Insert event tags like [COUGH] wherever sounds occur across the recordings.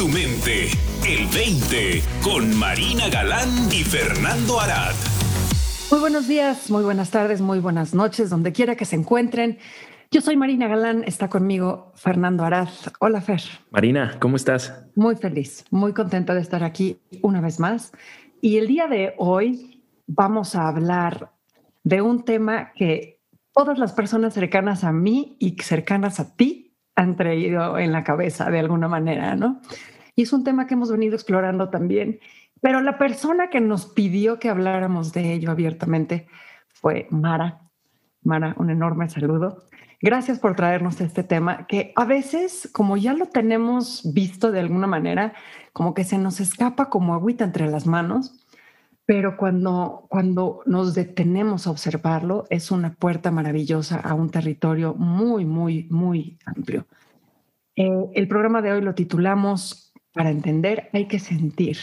tu mente. El 20 con Marina Galán y Fernando Arad. Muy buenos días, muy buenas tardes, muy buenas noches, donde quiera que se encuentren. Yo soy Marina Galán, está conmigo Fernando Arad. Hola Fer. Marina, ¿cómo estás? Muy feliz, muy contenta de estar aquí una vez más. Y el día de hoy vamos a hablar de un tema que todas las personas cercanas a mí y cercanas a ti han traído en la cabeza de alguna manera, ¿no? Y es un tema que hemos venido explorando también, pero la persona que nos pidió que habláramos de ello abiertamente fue Mara. Mara, un enorme saludo. Gracias por traernos este tema que a veces, como ya lo tenemos visto de alguna manera, como que se nos escapa como agüita entre las manos pero cuando, cuando nos detenemos a observarlo, es una puerta maravillosa a un territorio muy, muy, muy amplio. Eh, el programa de hoy lo titulamos Para entender hay que sentir.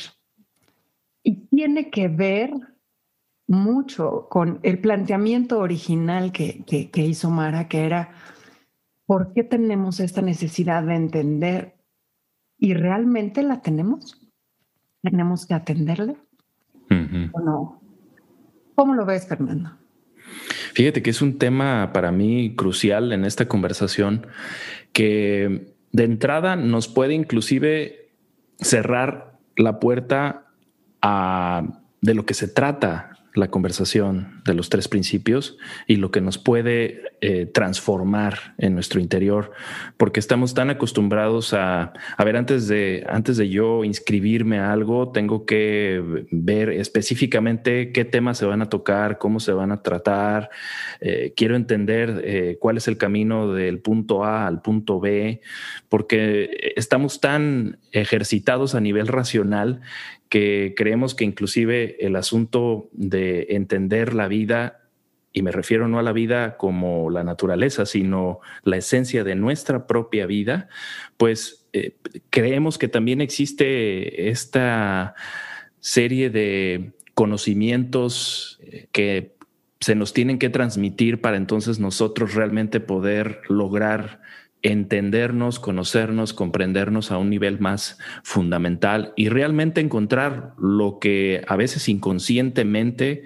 Y tiene que ver mucho con el planteamiento original que, que, que hizo Mara, que era, ¿por qué tenemos esta necesidad de entender? ¿Y realmente la tenemos? ¿Tenemos que atenderla? no? ¿Cómo lo ves, Fernando? Fíjate que es un tema para mí crucial en esta conversación que de entrada nos puede inclusive cerrar la puerta a de lo que se trata la conversación de los tres principios y lo que nos puede eh, transformar en nuestro interior, porque estamos tan acostumbrados a, a ver, antes de, antes de yo inscribirme a algo, tengo que ver específicamente qué temas se van a tocar, cómo se van a tratar, eh, quiero entender eh, cuál es el camino del punto A al punto B, porque estamos tan ejercitados a nivel racional que creemos que inclusive el asunto de entender la vida, y me refiero no a la vida como la naturaleza, sino la esencia de nuestra propia vida, pues eh, creemos que también existe esta serie de conocimientos eh, que se nos tienen que transmitir para entonces nosotros realmente poder lograr entendernos, conocernos, comprendernos a un nivel más fundamental y realmente encontrar lo que a veces inconscientemente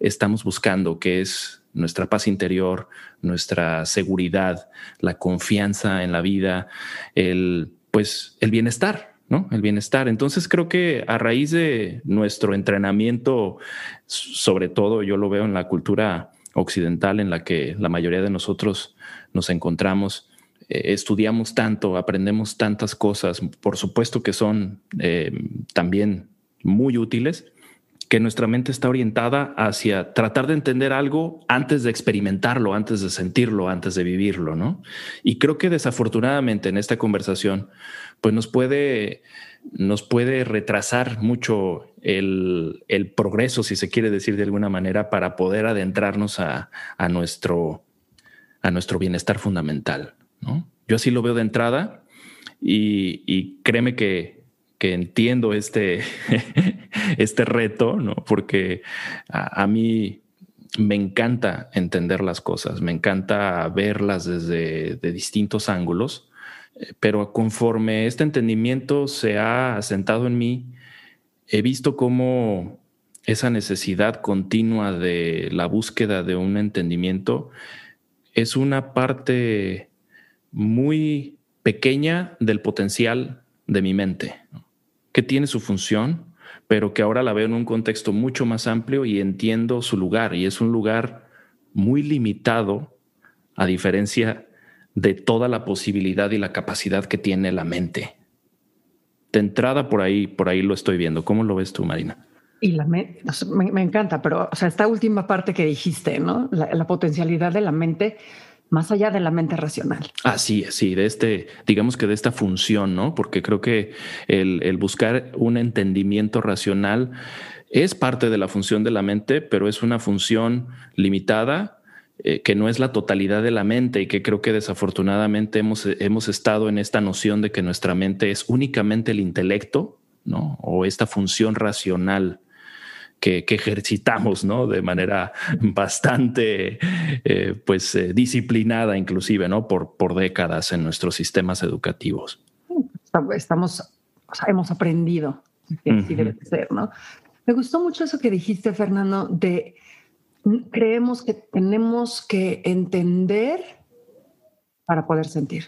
estamos buscando, que es nuestra paz interior, nuestra seguridad, la confianza en la vida, el pues el bienestar, ¿no? El bienestar. Entonces creo que a raíz de nuestro entrenamiento, sobre todo yo lo veo en la cultura occidental en la que la mayoría de nosotros nos encontramos, eh, estudiamos tanto, aprendemos tantas cosas, por supuesto que son eh, también muy útiles, que nuestra mente está orientada hacia tratar de entender algo antes de experimentarlo, antes de sentirlo, antes de vivirlo, ¿no? Y creo que desafortunadamente en esta conversación, pues nos puede, nos puede retrasar mucho el, progreso, si se quiere decir de alguna manera, para poder adentrarnos a nuestro, a nuestro bienestar fundamental. Yo así lo veo de entrada y, créeme que, entiendo este, [LAUGHS] este reto, ¿no? Porque a, mí me encanta entender las cosas, me encanta verlas desde de distintos ángulos, eh, pero conforme este entendimiento se ha asentado en mí, he visto cómo esa necesidad continua de la búsqueda de un entendimiento es una parte muy pequeña del potencial de mi mente, que tiene su función, pero que ahora la veo en un contexto mucho más amplio y entiendo su lugar. Y es un lugar muy limitado, a diferencia de toda la posibilidad y la capacidad que tiene la mente. De entrada por ahí, por ahí lo estoy viendo. ¿Cómo lo ves tú, Marina? Y la me, me, encanta, pero o sea, esta última parte que dijiste, ¿no? la potencialidad de la mente más allá de la mente racional. Así sí, sí, de este, digamos que de esta función, ¿no? Porque creo que el, buscar un entendimiento racional es parte de la función de la mente, pero es una función limitada eh, que no es la totalidad de la mente y que creo que desafortunadamente hemos, hemos estado en esta noción de que nuestra mente es únicamente el intelecto, ¿no? O esta función racional que, ejercitamos ¿no? de manera bastante eh, pues, eh, disciplinada, inclusive ¿no? por, por décadas en nuestros sistemas educativos. Estamos o sea, hemos aprendido que así debe ser, ¿no? Me gustó mucho eso que dijiste, Fernando, de creemos que tenemos que entender para poder sentir,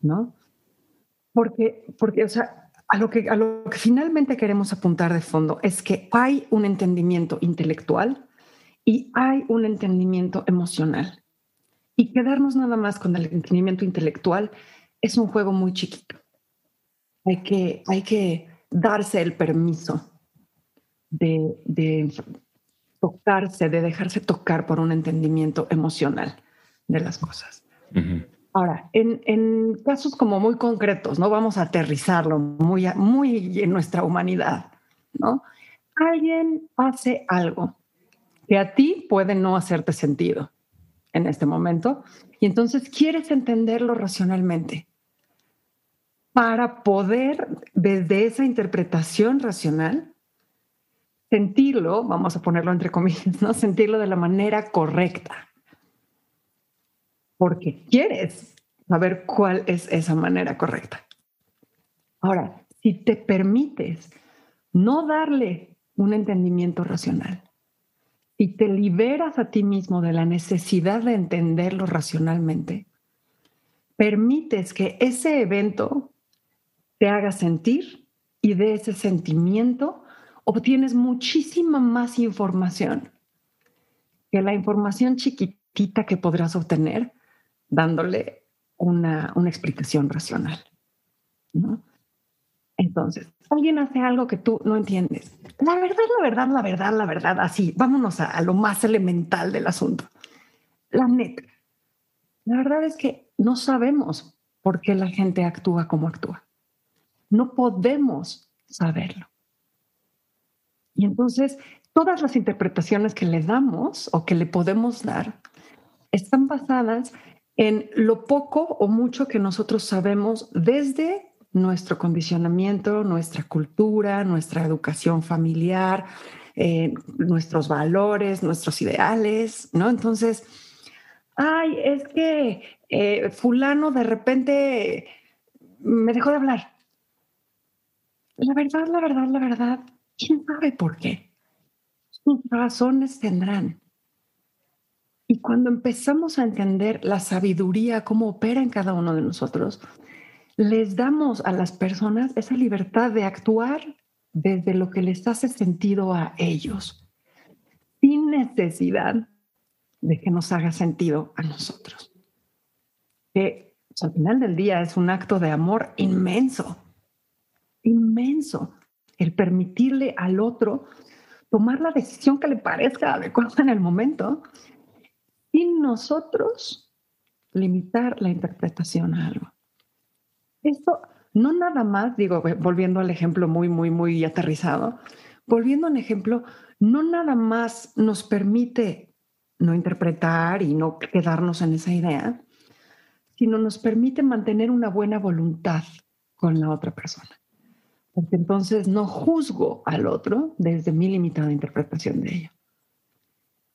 ¿no? Porque, porque, o sea, a lo, que, finalmente queremos apuntar de fondo es que hay un entendimiento intelectual y hay un entendimiento emocional. Y quedarnos nada más con el entendimiento intelectual es un juego muy chiquito. Hay que, hay que darse el permiso de, de tocarse, de dejarse tocar por un entendimiento emocional de las cosas. Ahora, en, casos como muy concretos, ¿no? Vamos a aterrizarlo muy, muy en nuestra humanidad, ¿no? Alguien hace algo que a ti puede no hacerte sentido en este momento y entonces quieres entenderlo racionalmente para poder, desde esa interpretación racional, sentirlo, vamos a ponerlo entre comillas, ¿no? Sentirlo de la manera correcta. Porque quieres saber cuál es esa manera correcta. Ahora, si te permites no darle un entendimiento racional y te liberas a ti mismo de la necesidad de entenderlo racionalmente, permites que ese evento te haga sentir y de ese sentimiento obtienes muchísima más información que la información chiquitita que podrás obtener dándole una, explicación racional. Entonces, alguien hace algo que tú no entiendes. La verdad, la verdad, la verdad, la verdad, así, vámonos a, a lo más elemental del asunto. La neta. La verdad es que no sabemos por qué la gente actúa como actúa. No podemos saberlo. Y entonces, todas las interpretaciones que le damos o que le podemos dar están basadas en lo poco o mucho que nosotros sabemos desde nuestro condicionamiento, nuestra cultura, nuestra educación familiar, eh, nuestros valores, nuestros ideales, ¿no? Entonces, ay, es que eh, fulano de repente me dejó de hablar. La verdad, la verdad, la verdad, ¿quién sabe por qué? Sus razones tendrán. Y cuando empezamos a entender la sabiduría, cómo opera en cada uno de nosotros, les damos a las personas esa libertad de actuar desde lo que les hace sentido a ellos, sin necesidad de que nos haga sentido a nosotros. Que al final del día es un acto de amor inmenso inmenso el permitirle al otro tomar la decisión que le parezca adecuada en el momento y nosotros limitar la interpretación a algo. Esto no nada más, digo, volviendo al ejemplo muy, muy, muy aterrizado, volviendo al ejemplo, no nada más nos permite no interpretar y no quedarnos en esa idea, sino nos permite mantener una buena voluntad con la otra persona porque entonces no juzgo al otro desde mi limitada interpretación de ello.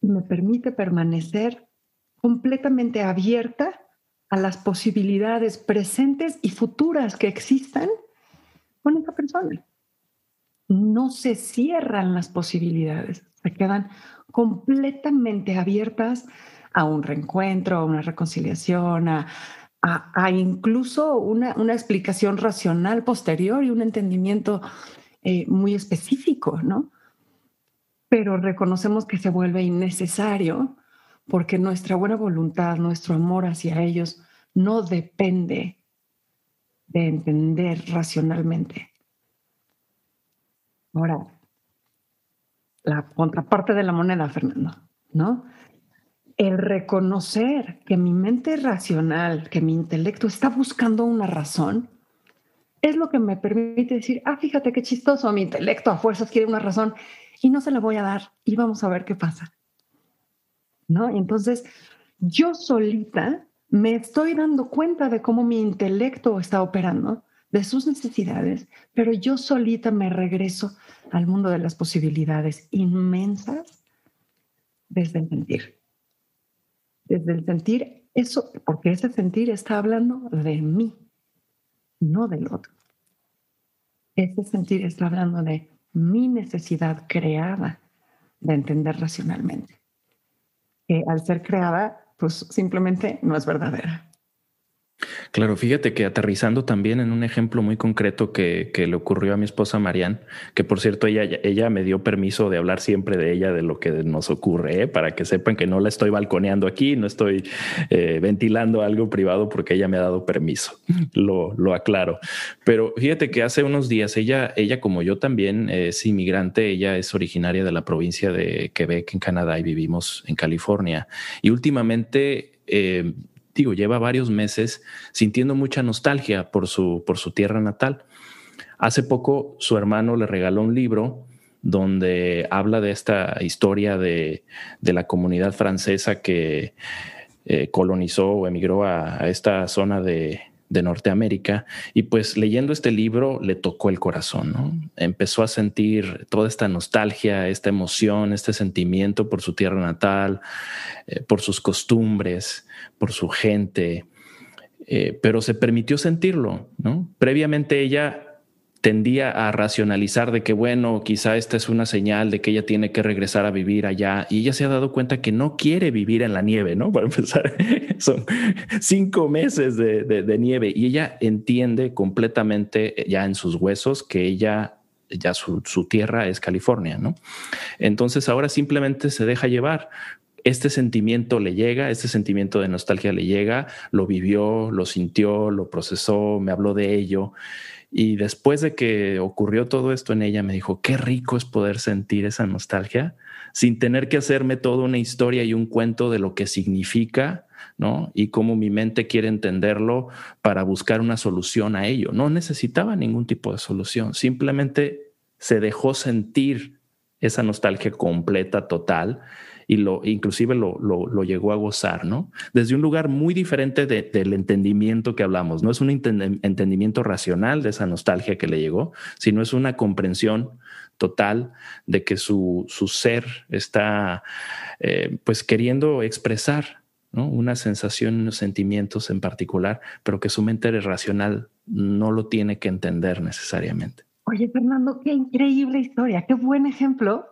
Y me permite permanecer completamente abierta a las posibilidades presentes y futuras que existan con esa persona. No se cierran las posibilidades, se quedan completamente abiertas a un reencuentro, a una reconciliación, a, incluso una, explicación racional posterior y un entendimiento eh, muy específico, ¿no? Pero reconocemos que se vuelve innecesario porque nuestra buena voluntad, nuestro amor hacia ellos no depende de entender racionalmente. Ahora, la contraparte de la moneda, Fernando, ¿no? el reconocer que mi mente racional, que mi intelecto está buscando una razón, es lo que me permite decir, ah, fíjate qué chistoso, mi intelecto a fuerzas quiere una razón y no se la voy a dar y vamos a ver qué pasa. ¿No? Entonces, yo solita me estoy dando cuenta de cómo mi intelecto está operando, de sus necesidades, pero yo solita me regreso al mundo de las posibilidades inmensas desde el sentir desde el sentir eso, porque ese sentir está hablando de mí, no del otro. ese sentir está hablando de mi necesidad creada de entender racionalmente, que al ser creada, pues simplemente no es verdadera. Claro, fíjate que aterrizando también en un ejemplo muy concreto que, le ocurrió a mi esposa Marianne, que por cierto ella, ella me dio permiso de hablar siempre de ella, de lo que nos ocurre, ¿eh? para que sepan que no la estoy balconeando aquí, no estoy eh, ventilando algo privado porque ella me ha dado permiso, lo, lo, aclaro. Pero fíjate que hace unos días ella, ella como yo también es inmigrante, ella es originaria de la provincia de Quebec en Canadá y vivimos en California. Y últimamente... Eh, lleva varios meses sintiendo mucha nostalgia por su, por su tierra natal. Hace poco su hermano le regaló un libro donde habla de esta historia de, la comunidad francesa que eh, colonizó o emigró a esta zona de, de Norteamérica y pues leyendo este libro le tocó el corazón, ¿no? Empezó a sentir toda esta nostalgia, esta emoción, este sentimiento por su tierra natal, eh, por sus costumbres, por su gente, eh, pero se permitió sentirlo, ¿no? Previamente ella tendía a racionalizar de que, bueno, quizá esta es una señal de que ella tiene que regresar a vivir allá y ella se ha dado cuenta que no quiere vivir en la nieve, ¿no? [LAUGHS] Para empezar, son cinco meses de, nieve y ella entiende completamente ya en sus huesos que ella ya su, su, tierra es California, ¿no? Entonces ahora simplemente se deja llevar. Este sentimiento le llega, este sentimiento de nostalgia le llega, lo vivió, lo sintió, lo procesó, me habló de ello y después de que ocurrió todo esto en ella, me dijo, qué rico es poder sentir esa nostalgia sin tener que hacerme toda una historia y un cuento de lo que significa, ¿no? Y cómo mi mente quiere entenderlo para buscar una solución a ello. No necesitaba ningún tipo de solución, simplemente se dejó sentir esa nostalgia completa, total, y lo inclusive lo, lo, llegó a gozar, ¿no? Desde un lugar muy diferente del entendimiento que hablamos. No es un entendimiento racional de esa nostalgia que le llegó, sino es una comprensión total de que su, su ser está eh, pues queriendo expresar ¿no? una sensación, unos sentimientos en particular, pero que su mente racional no lo tiene que entender necesariamente. Oye, Fernando, qué increíble historia, qué buen ejemplo,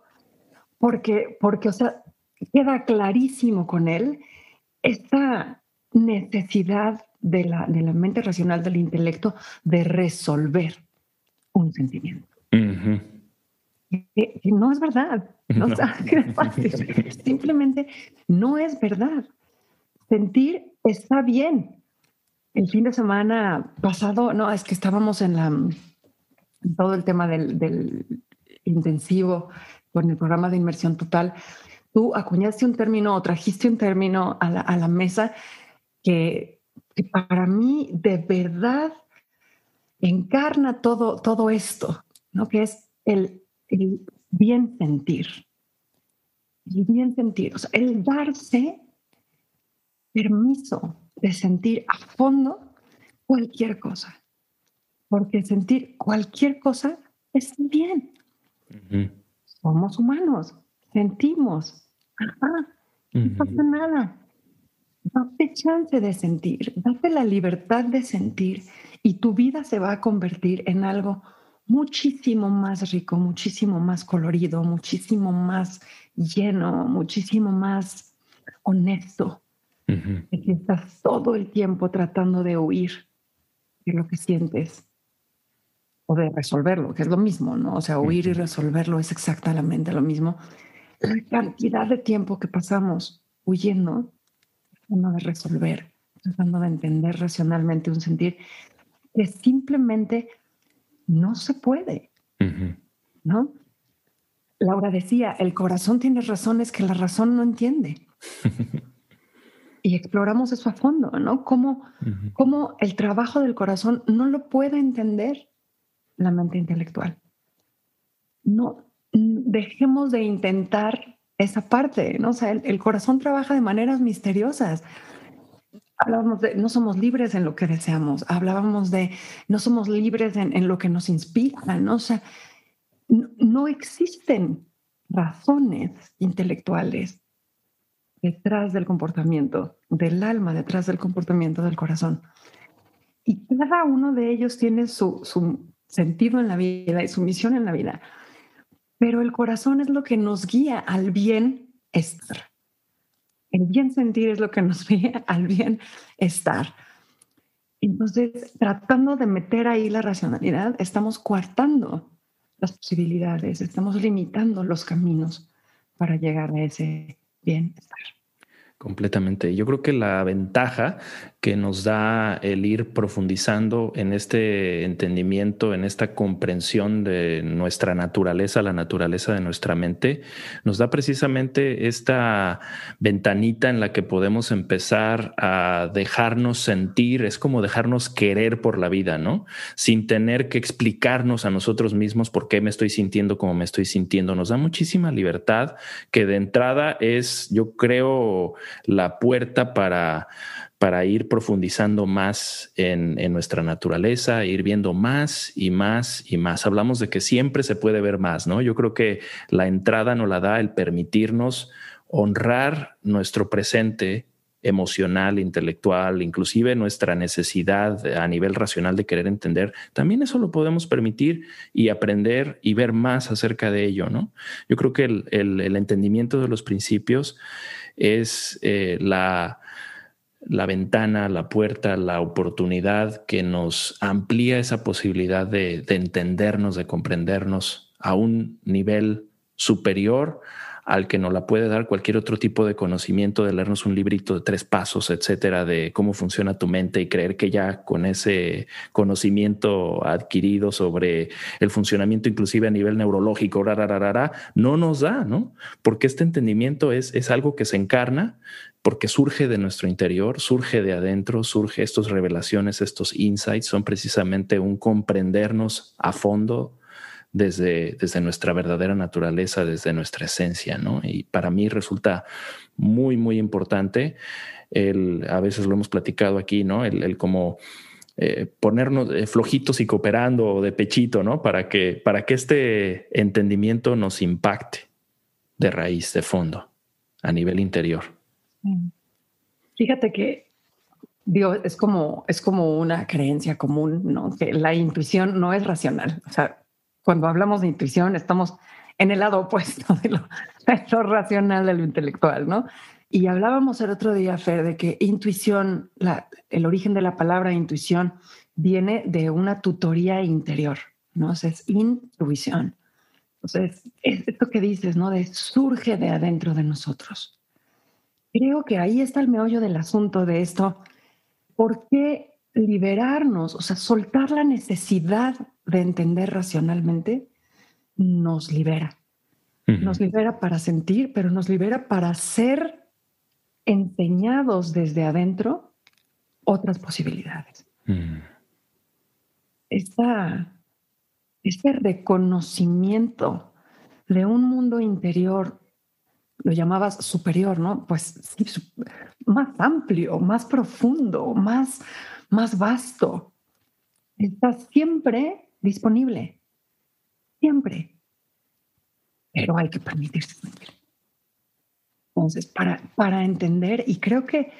porque, porque, o sea, queda clarísimo con él esta necesidad de la, de la mente racional del intelecto de resolver un sentimiento. que, no es verdad. No, [LAUGHS] Simplemente no es verdad. Sentir está bien. El fin de semana pasado, no, es que estábamos en la todo el tema del, del intensivo con el programa de inmersión total tú acuñaste un término o trajiste un término a la, mesa que, para mí de verdad encarna todo, todo esto, ¿no? que es el, bien sentir. El bien sentir, o sea, el darse permiso de sentir a fondo cualquier cosa. Porque sentir cualquier cosa es bien. Somos humanos, sentimos, no pasa nada. Date chance de sentir, date la libertad de sentir y tu vida se va a convertir en algo muchísimo más rico, muchísimo más colorido, muchísimo más lleno, muchísimo más honesto. De que estás todo el tiempo tratando de huir de lo que sientes o de resolverlo, que es lo mismo, ¿no? O sea, huir y resolverlo es exactamente lo mismo la cantidad de tiempo que pasamos huyendo, tratando de resolver, tratando de entender racionalmente un sentir que simplemente no se puede, ¿no? Laura decía, el corazón tiene razones que la razón no entiende. [LAUGHS] y exploramos eso a fondo, ¿no? Cómo, cómo el trabajo del corazón no lo puede entender la mente intelectual. No, dejemos de intentar esa parte, ¿no? O sea, el, corazón trabaja de maneras misteriosas. Hablábamos de no somos libres en lo que deseamos, hablábamos de no somos libres en, lo que nos inspira, ¿no? O sea, no, existen razones intelectuales detrás del comportamiento, del alma, detrás del comportamiento del corazón. Y cada uno de ellos tiene su, su sentido en la vida y su misión en la vida. Pero el corazón es lo que nos guía al bien estar. El bien sentir es lo que nos [LAUGHS] guía al bien estar. Entonces, tratando de meter ahí la racionalidad, estamos coartando las posibilidades, estamos limitando los caminos para llegar a ese bienestar. Completamente. Yo creo que la ventaja que nos da el ir profundizando en este entendimiento, en esta comprensión de nuestra naturaleza, la naturaleza de nuestra mente, nos da precisamente esta ventanita en la que podemos empezar a dejarnos sentir, es como dejarnos querer por la vida, ¿no? Sin tener que explicarnos a nosotros mismos por qué me estoy sintiendo como me estoy sintiendo. Nos da muchísima libertad que de entrada es, yo creo, la puerta para, para ir profundizando más en, en, nuestra naturaleza, ir viendo más y más y más. Hablamos de que siempre se puede ver más, ¿no? Yo creo que la entrada nos la da el permitirnos honrar nuestro presente emocional, intelectual, inclusive nuestra necesidad a nivel racional de querer entender, también eso lo podemos permitir y aprender y ver más acerca de ello, ¿no? Yo creo que el, el, el entendimiento de los principios es eh, la, la ventana, la puerta, la oportunidad que nos amplía esa posibilidad de, de entendernos, de comprendernos a un nivel superior al que nos la puede dar cualquier otro tipo de conocimiento, de leernos un librito de tres pasos, etcétera, de cómo funciona tu mente y creer que ya con ese conocimiento adquirido sobre el funcionamiento, inclusive a nivel neurológico, no nos da, ¿no? Porque este entendimiento es, es algo que se encarna porque surge de nuestro interior, surge de adentro, surge estas revelaciones, estos insights, son precisamente un comprendernos a fondo desde, desde nuestra verdadera naturaleza, desde nuestra esencia, ¿no? Y para mí resulta muy, muy importante, el, a veces lo hemos platicado aquí, ¿no? El, el como eh, ponernos eh, flojitos y cooperando de pechito, ¿no? Para que, para que este entendimiento nos impacte de raíz, de fondo, a nivel interior. Fíjate que digo, es como, es como una creencia común, ¿no? Que la intuición no es racional. O sea, cuando hablamos de intuición, estamos en el lado opuesto de lo, racional, de lo intelectual, ¿no? Y hablábamos el otro día, Fer, de que intuición, el origen de la palabra intuición viene de una tutoría interior, ¿no? O sea, es intuición. Entonces, es esto que dices, ¿no? De surge de adentro de nosotros. Creo que ahí está el meollo del asunto de esto. ¿Por qué liberarnos, o sea, soltar la necesidad de entender racionalmente, nos libera. Nos libera para sentir, pero nos libera para ser enseñados desde adentro otras posibilidades. este reconocimiento de un mundo interior, lo llamabas superior, ¿no? Pues sí, más amplio, más profundo, más, más vasto. Está siempre disponible. Siempre. Pero hay que permitirse. Entonces, para, para entender, y creo que,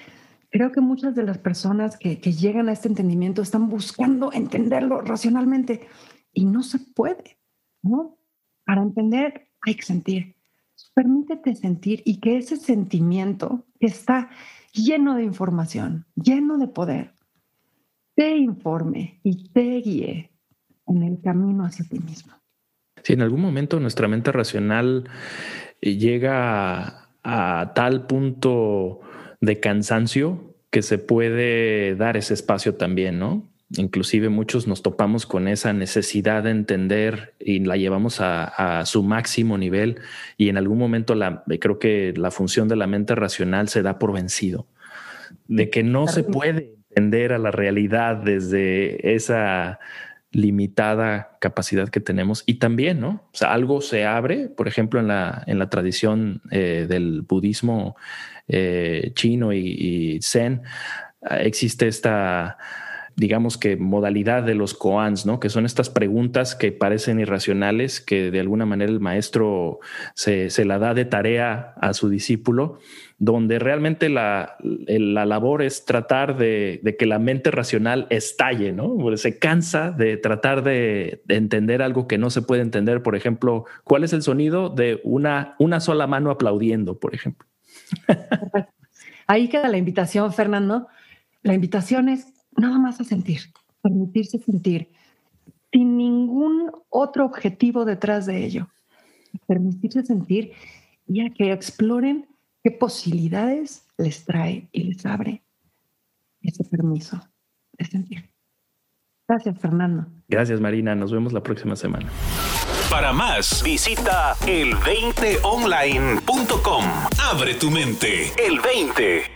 creo que muchas de las personas que, que llegan a este entendimiento están buscando entenderlo racionalmente y no se puede, ¿no? Para entender hay que sentir. Permítete sentir y que ese sentimiento que está lleno de información, lleno de poder, te informe y te guíe en el camino hacia ti mismo. Si en algún momento nuestra mente racional eh, llega a, tal punto de cansancio que se puede dar ese espacio también, ¿no? Inclusive muchos nos topamos con esa necesidad de entender y la llevamos a, a, su máximo nivel y en algún momento la, creo que la función de la mente racional se da por vencido, de que no se puede entender a la realidad desde esa limitada capacidad que tenemos y también, ¿no? O sea, algo se abre, por ejemplo, en la, en la tradición eh, del budismo eh, chino y, y, zen, existe esta digamos que modalidad de los koans, ¿no? Que son estas preguntas que parecen irracionales, que de alguna manera el maestro se, la da de tarea a su discípulo, donde realmente la, la labor es tratar de, que la mente racional estalle, ¿no? Se cansa de tratar de, entender algo que no se puede entender. Por ejemplo, ¿cuál es el sonido de una, una sola mano aplaudiendo, por ejemplo? [LAUGHS] Ahí queda la invitación, Fernando. La invitación es nada más a sentir, permitirse sentir, sin ningún otro objetivo detrás de ello. Permitirse sentir y a que exploren qué posibilidades les trae y les abre ese permiso de sentir. Gracias, Fernando. Gracias, Marina. Nos vemos la próxima semana. Para más, visita el20online.com. Abre tu mente. El 20.